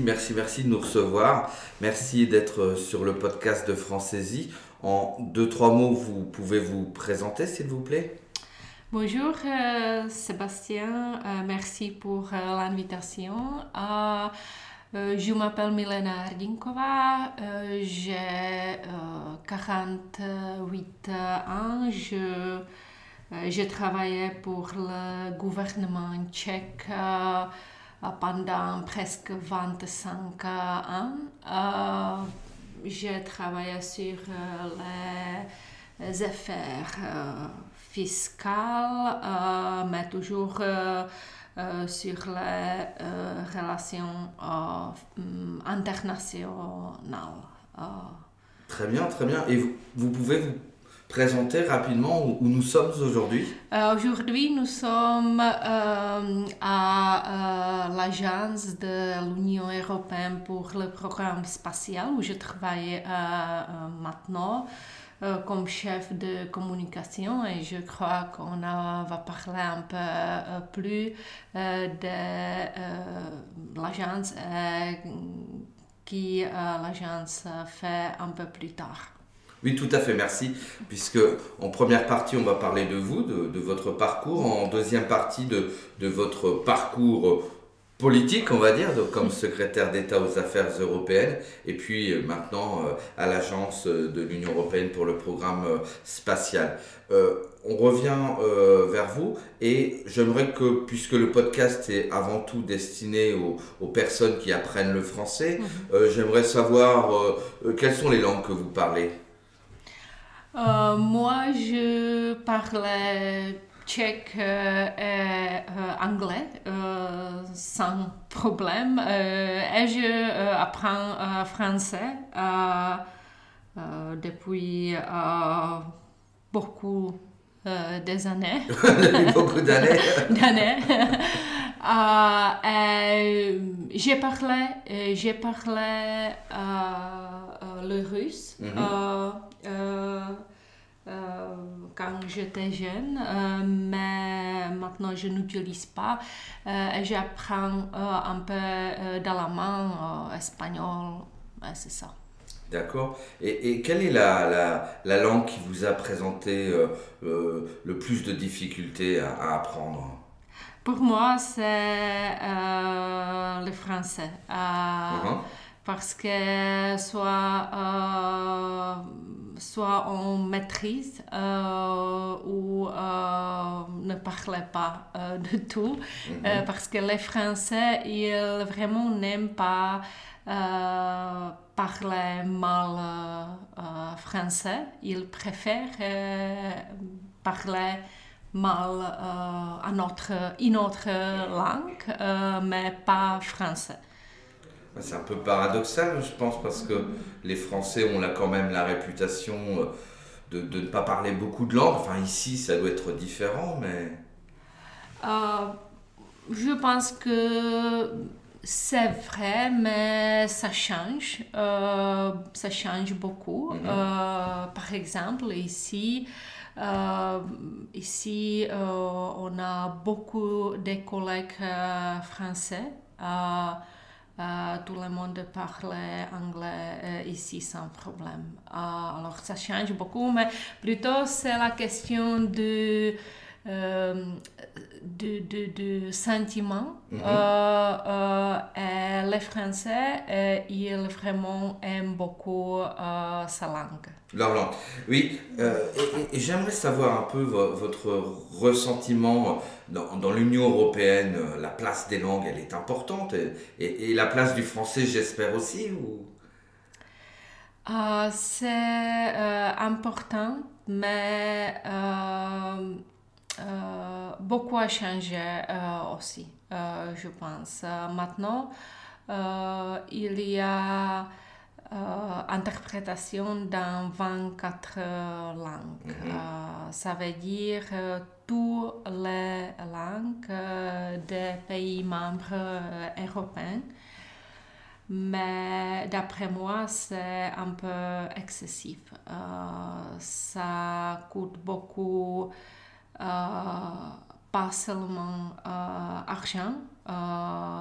merci, merci, de nous recevoir. Merci d'être sur le podcast de Francaisie. En deux, trois mots, vous pouvez vous présenter, s'il vous plaît Bonjour euh, Sébastien, euh, merci pour euh, l'invitation. je m'appelle Milena Ardinkova, j'ai 48 ans, je, je travaillais pour le gouvernement tchèque pendant presque 25 ans. j'ai travaillé sur les affaires euh, mais toujours euh, euh, sur les relations internationales. Très bien, très bien. Et vous, pouvez vous présenter rapidement où, nous sommes aujourd'hui Aujourd'hui, nous sommes à l'agence de l'Union européenne pour le programme spatial où je travaille maintenant. Euh, comme chef de communication et je crois qu'on va parler un peu euh, plus euh, de l'agence qui l'agence fait un peu plus tard. Oui, tout à fait, merci. Puisque en première partie, on va parler de vous, de, votre parcours. En deuxième partie, de, de votre parcours politique, on va dire, comme secrétaire d'État aux affaires européennes, et puis euh, maintenant euh, à l'agence euh, de l'Union européenne pour le programme spatial. on revient vers vous et j'aimerais que, puisque le podcast est avant tout destiné aux, personnes qui apprennent le français, mhm. j'aimerais savoir quelles sont les langues que vous parlez? Moi, je parlais tchèque euh, et euh, anglais euh, sans problème. et je apprends français depuis beaucoup des années. depuis beaucoup d'années. d'années. J'ai parlé, j'ai parlé le russe. Mhm. Euh, quand j'étais jeune, euh, mais maintenant je n'utilise pas. Euh, j'apprends un peu main espagnol, c'est ça. D'accord. Et, et, quelle est la, la, la, langue qui vous a présenté le plus de difficultés à, apprendre? Pour moi, c'est le français. Uh-huh. Parce que soit soit on maîtrise euh, ou euh, ne parlait pas euh, de tout mhm. parce que les Français ils vraiment n'aiment pas parler mal français ils préfèrent parler mal une autre, une autre langue mais pas français c'est un peu paradoxal, je pense, parce que les Français ont là quand même la réputation euh, de, de ne pas parler beaucoup de langues. Enfin, ici, ça doit être différent, mais... Euh, je pense que c'est vrai, mais ça change. Euh, ça change beaucoup. Mhm. par exemple, ici, ici on a beaucoup de collègues français. Euh, tout le monde parle anglais ici sans problème. Alors ça change beaucoup, mais plutôt c'est la question de de, de, de sentiments. Mhm. et les Français, ils vraiment aiment beaucoup sa langue. Leur langue. Oui, et, j'aimerais savoir un peu votre ressentiment dans, dans l'Union européenne. La place des langues, elle est importante. Et, et la place du français, j'espère aussi ou... c'est important, mais euh, beaucoup a changé euh, aussi, euh, je pense. maintenant, il y a interprétation dans 24 langues. Mhm. ça veut dire toutes les langues des pays membres européens. Mais d'après moi, c'est un peu excessif. ça coûte beaucoup euh, pas seulement argent,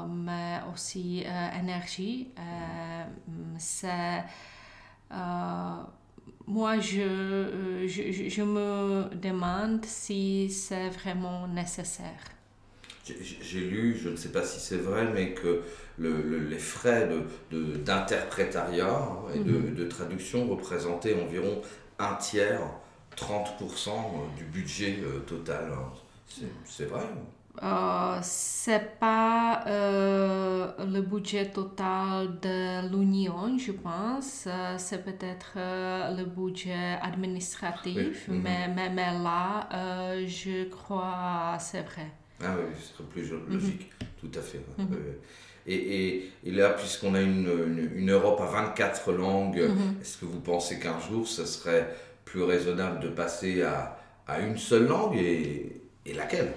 mais aussi énergie. c'est moi, je, je, je, me demande si c'est vraiment nécessaire. J'ai lu, je ne sais pas si c'est vrai, mais que le, les frais d'interprétariat de, et de, mhm. de, traduction représentaient environ un tiers, 30% du budget euh, total. C'est vrai euh, c'est pas euh, le budget total de l'Union, je pense. Euh, c'est peut-être le budget administratif, mhm. mais, mais, mais, là, je crois c'est vrai. Ah oui, ce serait plus logique, mhm. tout à fait. Mhm. Et, et, là, puisqu'on a une, une, Europe à 24 langues, est-ce que vous pensez qu'un jour, ce serait plus raisonnable de passer à, à une seule langue et, et laquelle?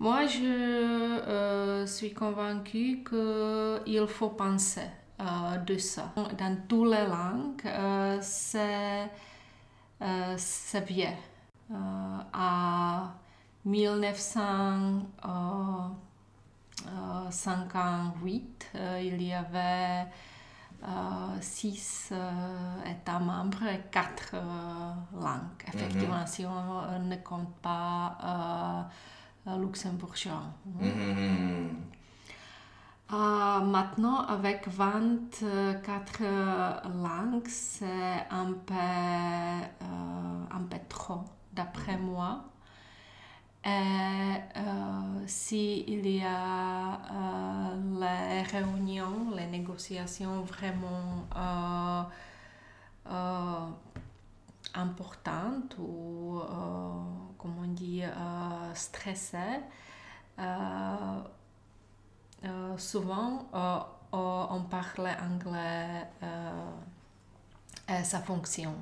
Moi, je euh, suis convaincue qu'il faut penser euh, de ça. Dans toutes les langues, euh, c'est vieux. à 1958, il y avait six États membres et quatre langues. Effectivement, mhm. si on ne compte pas luxembourgeois. Mm-hmm. Uh, maintenant, avec 24 langues, c'est un peu, uh, un peu trop, d'après mm-hmm. moi. Et euh, s'il y a euh, les réunions, les négociations vraiment euh, euh importantes ou, euh, comme on dit, euh, stressées, euh, souvent on parle anglais et ça fonctionne.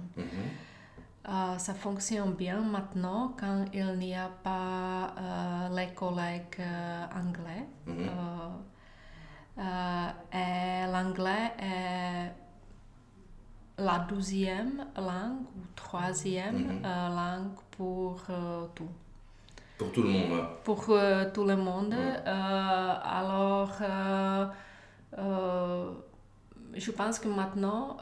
Mm-hmm. ça fonctionne bien maintenant quand il n'y a pas les collègues anglais. Mm-hmm. et l'anglais est la douzième langue ou troisième mhm. euh, langue pour euh, tout. Pour tout le monde. Pour euh, tout le monde. alors, je pense que maintenant,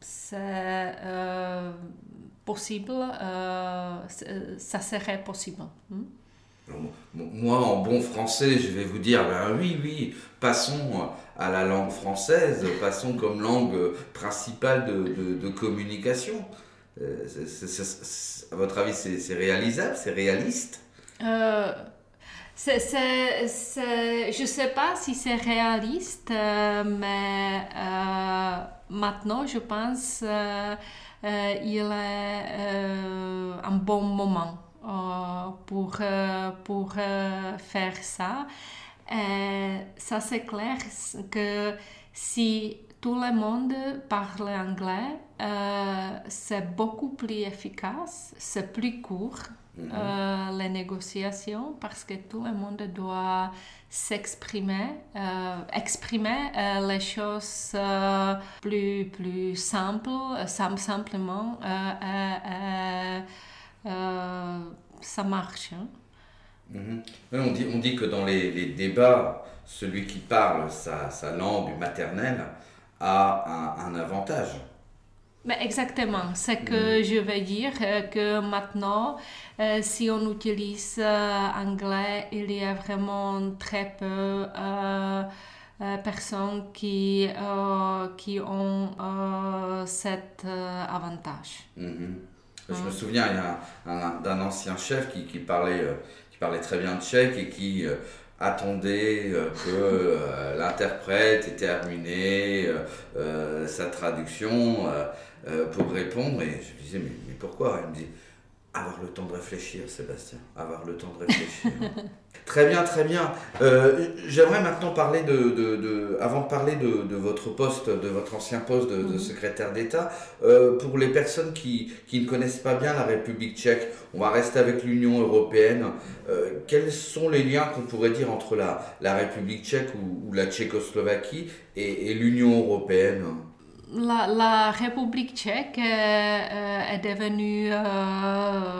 c'est possible, ça serait possible. Hmm? Moi, en bon français, je vais vous dire, ben oui, oui, passons à la langue française, passons comme langue principale de, de, communication. Euh, à votre avis, c'est réalisable, c'est réaliste? Euh, je ne sais pas si c'est réaliste, euh, mais euh, maintenant, je pense qu'il est un bon moment euh, pour, euh, pour euh, faire ça. Et ça, c'est clair que si tout le monde parle anglais, c'est beaucoup plus efficace, c'est plus court. Mhm. les négociations parce que tout le monde doit s'exprimer, exprimer les choses plus, plus simples, simplement euh, ça marche. Hein. Mhm. on, dit, on dit que dans les, les débats, celui qui parle sa, sa langue maternelle a un, un avantage. Mais exactement, c'est que mhm. je veux dire euh, que maintenant, euh, si on utilise anglais, il y a vraiment très peu de personnes qui, qui ont cet avantage. Mhm. Je me souviens d'un ancien chef qui, qui, parlait, euh, qui parlait très bien tchèque et qui euh, attendait euh, que l'interprète ait terminé sa traduction pour répondre. Et je lui disais, mais, mais pourquoi? Il me dit, avoir le temps de réfléchir, Sébastien. Avoir le temps de réfléchir. très bien, très bien. Euh, j'aimerais maintenant parler de, de, de, avant de parler de, de, votre poste, de votre ancien poste de, mhm. secrétaire d'État, euh, pour les personnes qui, qui, ne connaissent pas bien la République tchèque, on va rester avec l'Union européenne. Euh, quels sont les liens qu'on pourrait dire entre la, la République tchèque ou, ou la Tchécoslovaquie et, et l'Union européenne? La, République tchèque est, devenue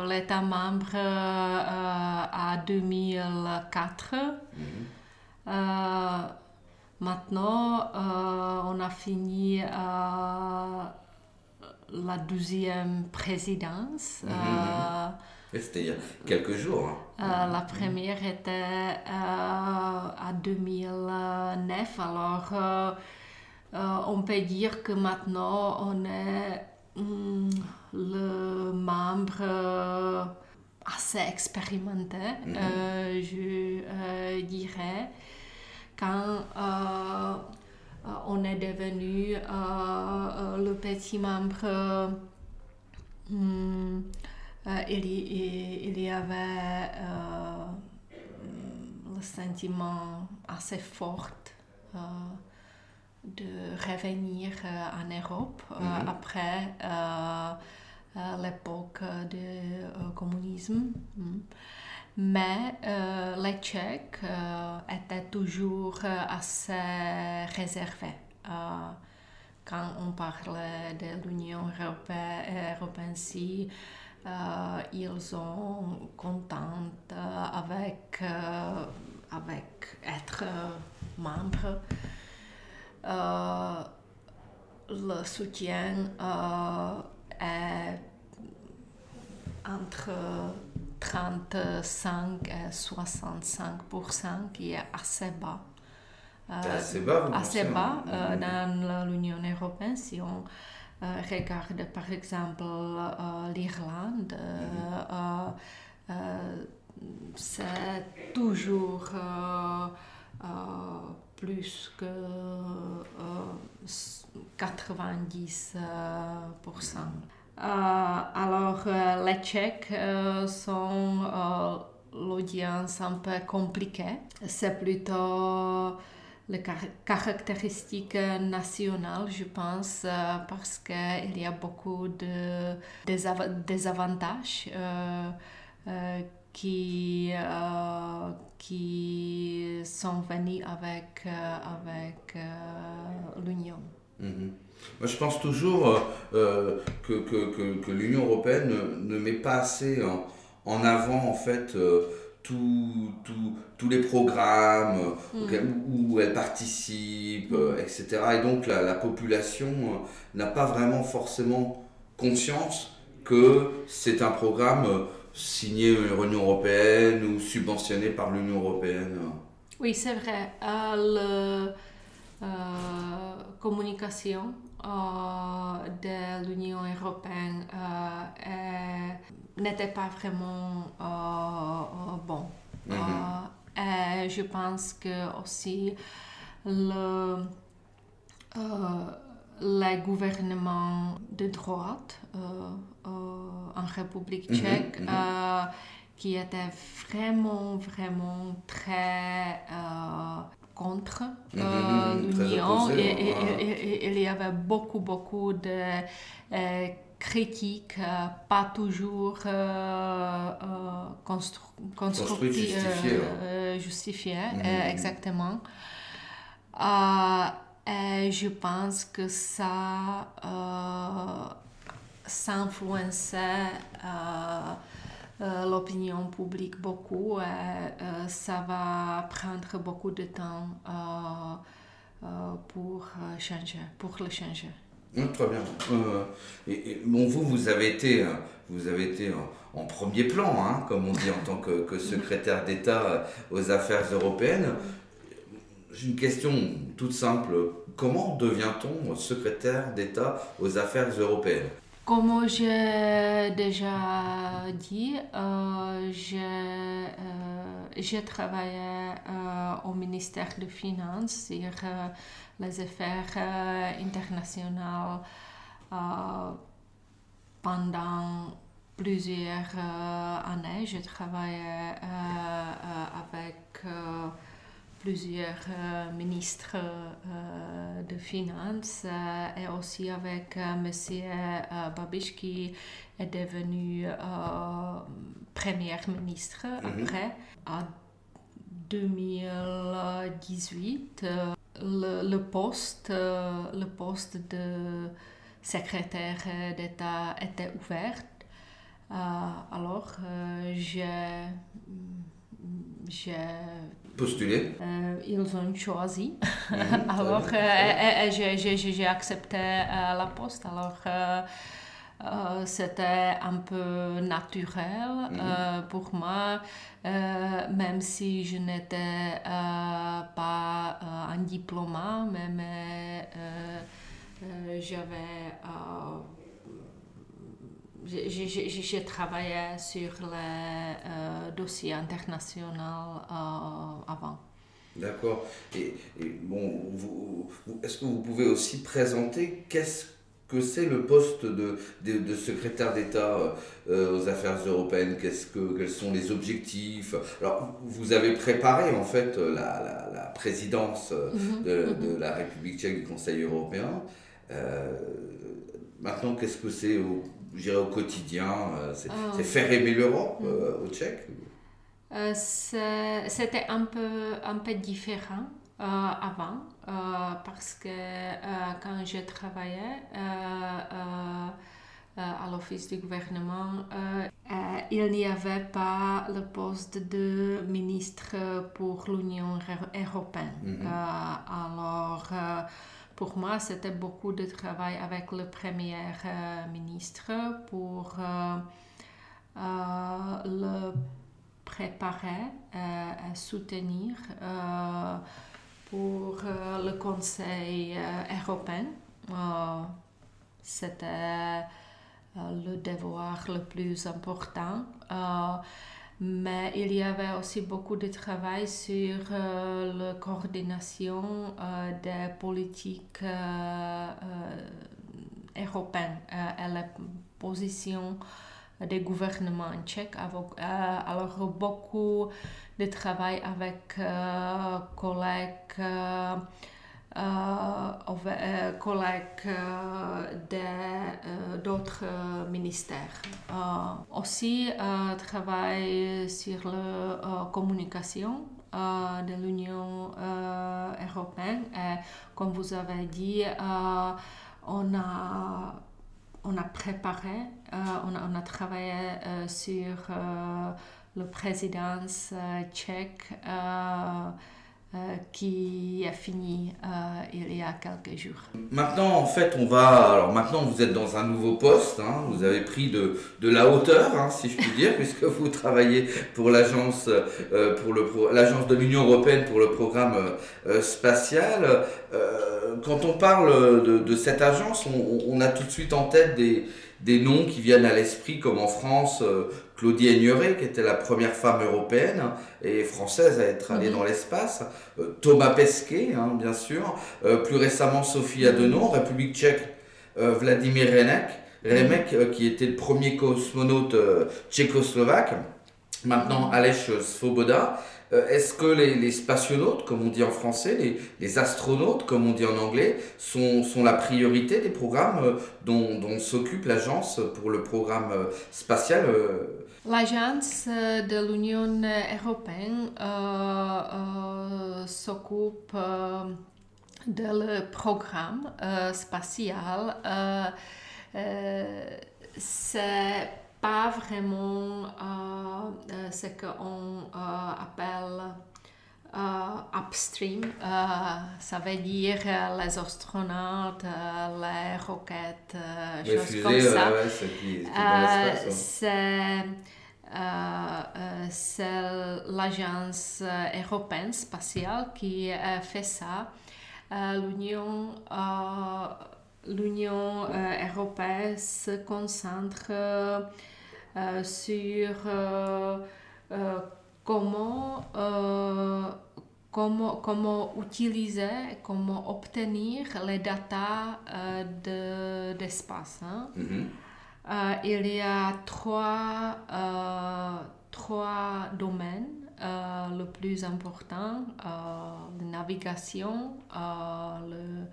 l'État membre à 2004. maintenant, on a fini la deuxième présidence. Mhm. C'était il y a quelques jours. Hein. Euh, la première était euh, à 2009. Alors, euh, on peut dire que maintenant, on est hmm, le membre assez expérimenté, mhm. je dirais. Quand on est devenu le petit membre euh, il, y, avait euh, le sentiment assez fort euh, de revenir en Europe mhm. après l'époque du communisme. Mm. Mais les Tchèques étaient toujours assez réservés quand on parle de l'Union européenne, européenne euh, ils sont contents euh, avec, euh, avec être membre. Le soutien est entre 35 et 65% qui est assez bas. assez bas, assez bas dans l'Union européenne si on euh, regarde par exemple euh, l'Irlande, euh, c'est toujours plus que 90%. alors, les Tchèques sont l'audience un peu compliquée. C'est plutôt les caractéristiques nationales, je pense, euh, parce qu'il y a beaucoup de désavantages euh, euh, qui, qui sont venus avec, avec l'Union. Mhm. Moi, je pense toujours que, que, que, que l'Union européenne ne, ne, met pas assez en, en avant, en fait, tous les programmes mm. où, elle participe, euh, etc. Et donc la, la population euh, n'a pas vraiment forcément conscience que c'est un programme euh, signé par l'Union européenne ou subventionné par l'Union européenne. Oui, c'est vrai. la communication de l'Union européenne n'était pas vraiment euh, euh, bon. Mhm. Euh, et je pense que aussi le, les gouvernements de droite en République mhm, tchèque, mhm. qui était vraiment, vraiment très contre l'Union. Et, il y avait beaucoup, beaucoup de critique, euh, pas toujours euh, euh, constructive, justifiée, mhm. exactement. Et je pense que ça, ça influençait l'opinion publique beaucoup et ça va prendre beaucoup de temps pour changer, pour le changer. très bien. bon, vous, vous avez été, vous avez été en, premier plan, hein, comme on dit en tant que secrétaire d'État aux affaires européennes. J'ai une question toute simple. Comment devient-on secrétaire d'État aux affaires européennes? Comme j'ai déjà dit, euh, j'ai travaillé euh, au ministère des Finances sur euh, les affaires internationales pendant plusieurs années. J'ai travaillé avec plusieurs euh, ministres euh, de Finances euh, et aussi avec M. Babiš qui est devenu Premier ministre mhm. après. En 2018, le, poste, le poste de secrétaire d'État était ouvert. alors, j'ai postulé Ils ont choisi. Alors, j'ai accepté la poste. Alors, euh, c'était un peu naturel mhm. euh, pour moi, euh, même si je n'étais pas un diplôme, mais, j'avais j'ai travaillé sur les dossiers internationaux avant. D'accord. Et, bon, est-ce que vous pouvez aussi présenter qu'est-ce que c'est le poste de, de, secrétaire d'État euh, aux affaires européennes? Qu'est-ce que, Quels sont les objectifs? Alors, vous avez préparé en fait la, la, présidence euh, mhm. de, de, mhm. la République tchèque du Conseil européen. Euh, maintenant, qu'est-ce que c'est au, au quotidien c'est, ah. c'est faire aimer l'Europe mhm. au Tchèque C'était un peu, un peu différent. Euh, avant euh, parce que euh, quand je travaillais à l'office du gouvernement, il n'y avait pas le poste de ministre pour l'Union européenne. Mhm. alors, pour moi, c'était beaucoup de travail avec le premier ministre pour le préparer et soutenir pour euh, le Conseil euh, européen. Euh, c'était le devoir le plus important. Mais il y avait aussi beaucoup de travail sur la coordination des politiques européennes et la position des gouvernements tchèques. alors beaucoup de travail avec euh, collègues, euh, euh, collègues d'autres ministères. aussi, travail sur la communication de l'Union européenne. Et comme vous avez dit, on a on a préparé, on, a, travaillé sur le président euh, tchèque euh, euh, qui a fini il y a quelques jours. Maintenant, en fait, on va. Alors maintenant, vous êtes dans un nouveau poste. Hein. vous avez pris de, la hauteur, hein, si je puis dire, puisque vous travaillez pour l'agence pour le l'agence de l'Union européenne pour le programme spatial. quand on parle de, cette agence, on, a tout de suite en tête des noms qui viennent à l'esprit, comme en France, euh, Claudie Aigneret, qui était la première femme européenne et française à être allée mhm. dans l'espace, euh, Thomas Pesquet, hein, bien sûr, euh, plus récemment Sophie Adenon, République tchèque, Vladimir Remek, Remek qui était le premier cosmonaute tchécoslovaque, maintenant Aleš Svoboda, euh, est-ce que les, les, spationautes, comme on dit en français, les, astronautes, comme on dit en anglais, sont, sont la priorité des programmes euh, dont, s'occupe l'agence pour le programme euh, spatial L'agence de l'Union européenne s'occupe le programme spatial. c'est pas vraiment euh, euh, ce qu'on euh, appelle upstream. ça veut dire les astronautes, les roquettes, choses comme ça. c'est l'agence européenne spatiale qui fait ça. L'Union l'Union euh, européenne se concentre euh, sur euh, comment, comment, comment utiliser, comment obtenir les datas d'espace. Hein. Mm-hmm. il y a trois, trois domaines. le plus important, la navigation, le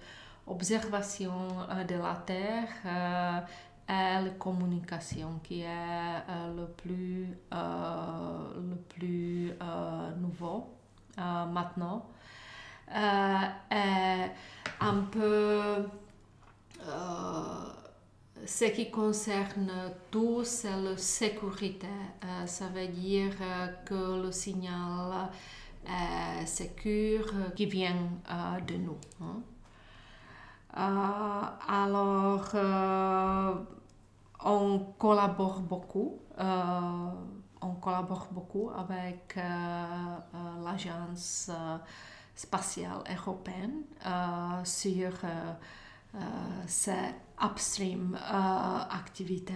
observation euh, de la Terre euh, et la communication qui est euh, le plus, le plus nouveau maintenant. est un peu ce qui concerne tout, c'est la sécurité. ça veut dire que le signal est sécure qui vient de nous. Hein. Alors, on collabore beaucoup. on collabore beaucoup avec l'agence spatiale européenne sur ces upstream activités.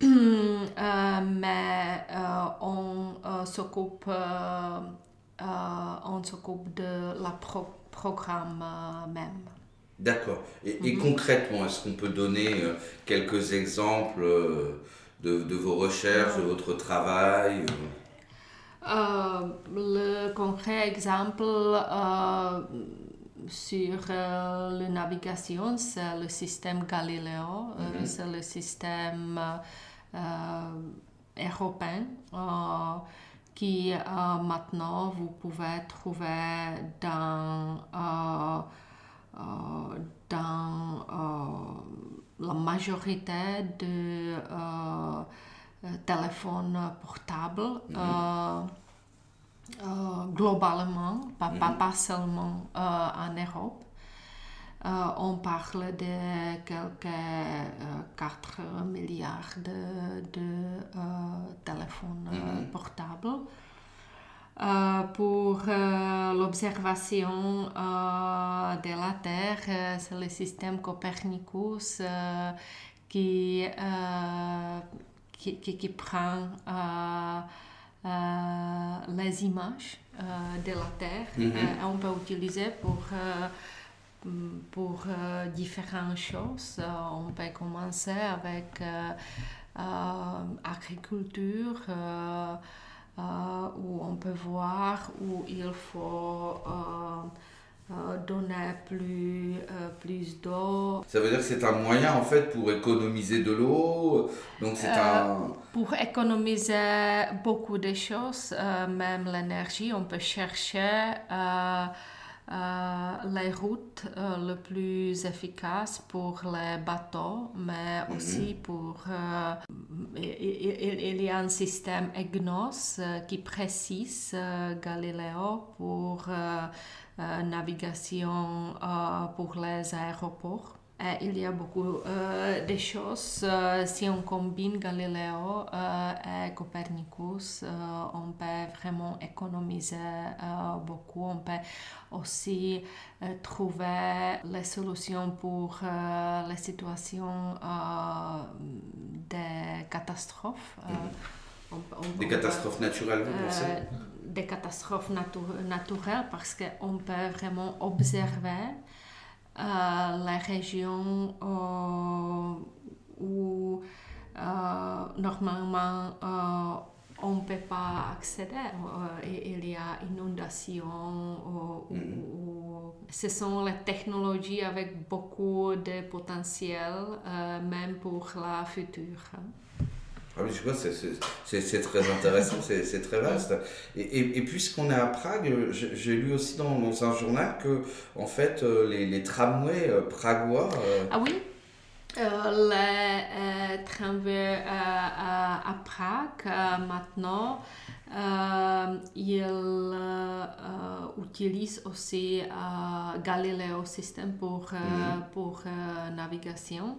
mais on s'occupe on s'occupe de la programme même. D'accord. Et, concrètement, est-ce qu'on peut donner quelques exemples de, de, vos recherches, de votre travail Le concret exemple sur euh, la navigation, c'est le système Galileo, euh, mhm. c'est le système euh, européen qui maintenant vous pouvez trouver dans, dans la majorité de téléphones portables. Mhm. Euh, globalement, pas, pas, seulement euh, en Europe. Euh, on parle de quelques 4 milliards de, de téléphones mm-hmm. portables. Pour l'observation de la Terre, c'est le système Copernicus qui, qui, qui, qui, prend euh, les images euh, de la Terre. Mhm. Euh, on peut utiliser pour pour différentes choses. on peut commencer avec agriculture, où on peut voir où il faut euh, donner plus, euh, plus d'eau. Ça veut dire que c'est un moyen en fait pour économiser de l'eau Donc c'est euh, un... Pour économiser beaucoup de choses, même l'énergie, on peut chercher les routes les plus efficaces pour les bateaux, mais mhm. aussi pour... il, il, y a un système EGNOS qui précise Galileo pour euh, navigation euh, pour les aéroports. Et il y a beaucoup euh, de choses. si on combine Galileo et Copernicus, on peut vraiment économiser beaucoup. On peut aussi trouver les solutions pour les situations de catastrophes. Mhm. des catastrophes naturelles, vous pensez? Des catastrophes naturelles parce qu'on peut vraiment observer euh, les régions euh, où euh, normalement on ne peut pas accéder. il y a inondation. Mm-hmm. ce sont les technologies avec beaucoup de potentiel, même pour la future. Ah je vois, c'est très intéressant, c'est très vaste. Et, et, puisqu'on est à Prague, j'ai lu aussi dans, un journal que, en fait, euh, les, les tramways euh, pragois. Euh, ah oui? Les tramways à, Prague, maintenant, ils utilisent aussi Galileo System pour, mhm. pour navigation.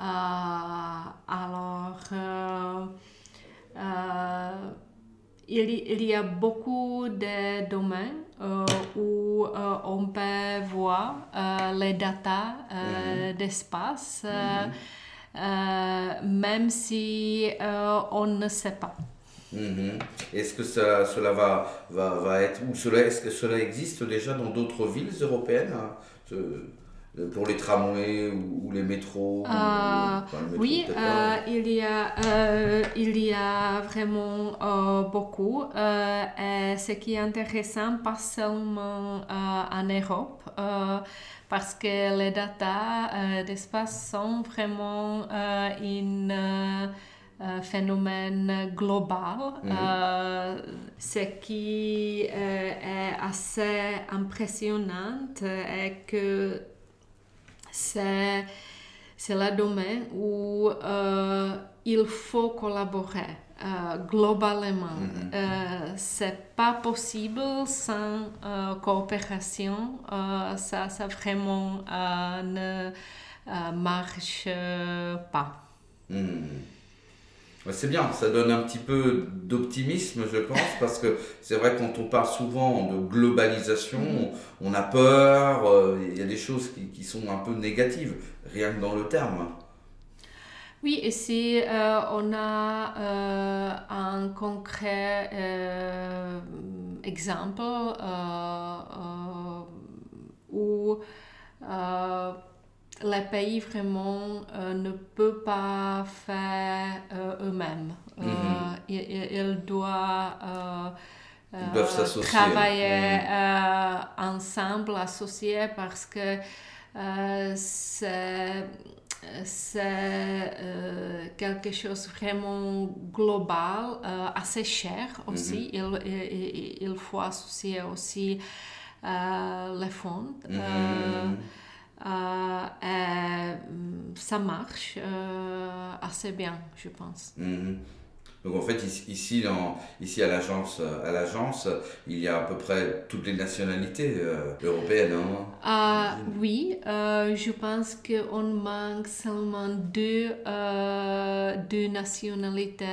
Euh, alors, euh, euh, il, y a beaucoup de domaines où on peut voir les datas mhm. d'espace, mhm. même si on ne sait pas. Mhm. Est-ce que ça, cela va, va, va être, ou cela, est-ce que cela existe déjà dans d'autres villes européennes hein, pour les tramways ou, les métros euh, Oui, euh, il, y a, euh, il y a vraiment beaucoup. et ce qui est intéressant, pas seulement en Europe, parce que les data d'espace sont vraiment une euh, phénomène global. Mhm. Euh, ce qui euh, est assez impressionnant est que c'est c'est le domaine où euh, il faut collaborer euh, globalement. Mhm. Euh, c'est pas possible sans coopération. Ça, ça vraiment ne marche pas. Hmm. Ouais, C'est bien, ça donne un petit peu d'optimisme, je pense, parce que c'est vrai quand on parle souvent de globalisation, on, a peur, euh, il y a des choses qui, sont un peu négatives, rien que dans le terme. Oui, ici, euh, on a euh, un concret exemple où les pays vraiment euh, ne peuvent pas faire euh, eux-mêmes. Euh, Mhm. ils, doivent Ils travailler Mhm. ensemble, associés, parce que c'est c'est euh, quelque chose vraiment global, euh, assez cher aussi. il, il, il faut associer aussi euh, les fonds. Mhm. Euh, mm, ça marche euh, assez bien, je pense. Mhm. Donc en fait ici, dans- ici à l'agence, à l'agence, il y a à peu près toutes les nationalités euh, européennes. hein. Ah, oui, euh, je pense qu'on manque seulement deux, euh, deux nationalités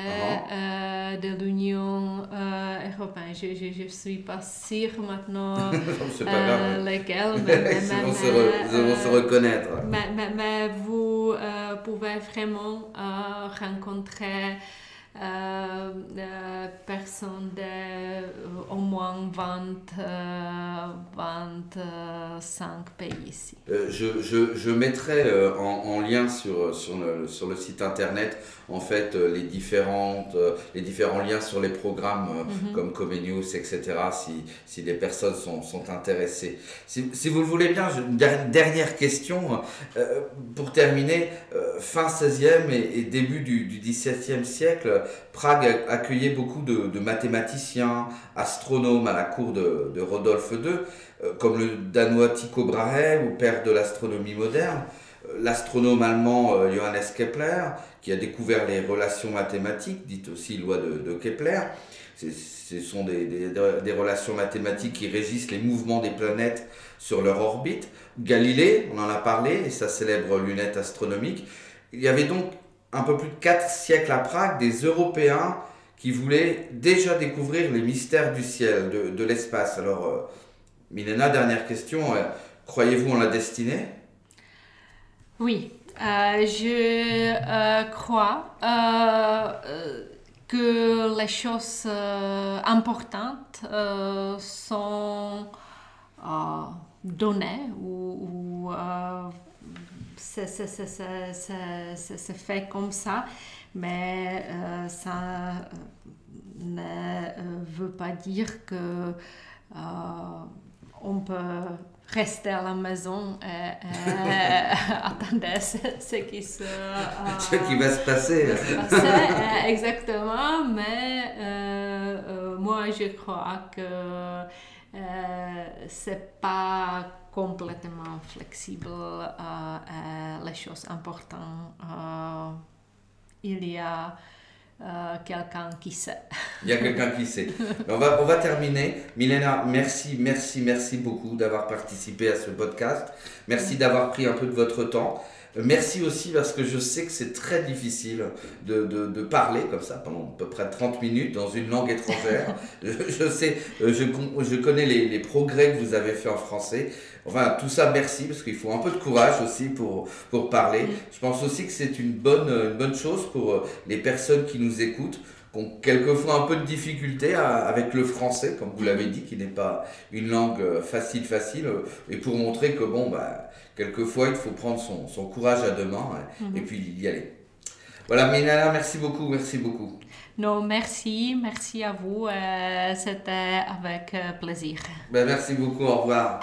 euh, de l'Union euh, européenne. Je ne suis pas sûre maintenant pas euh, grave. lesquelles, mais, mais- vont se, re- ils vont se euh, reconnaître. mais, mais- mais vous euh, pouvez vraiment euh, rencontrer euh, euh, personnes de euh, au moins 20, euh, 25 pays ici. Euh, je, je, je mettrai euh, en, en lien sur, sur, le, sur le site internet en fait euh, les, différentes, euh, les différents liens sur les programmes euh, Mhm. comme Comenius, etc. si, si les personnes sont, sont intéressées. Si, si vous le voulez bien, une der- dernière question euh, pour terminer. Euh, fin 16e et, et début du, du 17e siècle, Prague accueillait beaucoup de, mathématiciens, astronomes à la cour de, Rodolphe II euh, comme le danois Tycho Brahe, ou père de l'astronomie moderne, euh, l'astronome allemand euh, Johannes Kepler, qui a découvert les relations mathématiques, dites aussi loi de, Kepler. Ce sont des, des- des relations mathématiques qui régissent les mouvements des planètes sur leur orbite. Galilée, on en a parlé, et sa célèbre lunette astronomique. Il y avait donc un peu plus de 4 siècles à Prague des Européens qui voulaient déjà découvrir les mystères du ciel, de, l'espace. Alors, euh, Milena, dernière question. euh, Croyez-vous en la destinée? Oui, euh, je crois que les choses importantes sont données ou, c'est- c'est- c'est- c'est- c'est fait comme ça, mais euh, ça euh, ne euh, veut pas dire que euh, on peut rester à la maison et, et attendre ce, ce qui se euh, Ce qui va se passer. passer, euh, exactement, mais euh, moi je crois que euh, c'est pas complètement flexible et les choses importantes. il y a euh, quelqu'un qui sait. Il y a quelqu'un qui sait. On va, on va terminer. Milena, merci, merci, merci beaucoup d'avoir participé à ce podcast. Merci d'avoir pris un peu de votre temps. Merci aussi parce que je sais que c'est très difficile de, de, de parler comme ça pendant à peu près 30 minutes dans une langue étrangère. je, je sais, je, je connais les, les progrès que vous avez fait en français. Enfin, tout ça, merci parce qu'il faut un peu de courage aussi pour, pour parler. Je pense aussi que c'est une bonne, une bonne chose pour euh, les personnes qui nous écoutent qui ont quelquefois un peu de difficulté à- avec le français, comme vous l'avez dit, qui n'est pas une langue euh, facile, facile, euh, et pour montrer que, bon, bah, quelquefois, il faut prendre son, son courage à deux mains hein, et puis y aller. Voilà, Minala, merci beaucoup, merci beaucoup. Non, merci, merci à vous. Euh, c'était avec euh, plaisir. Ben, merci beaucoup, au revoir.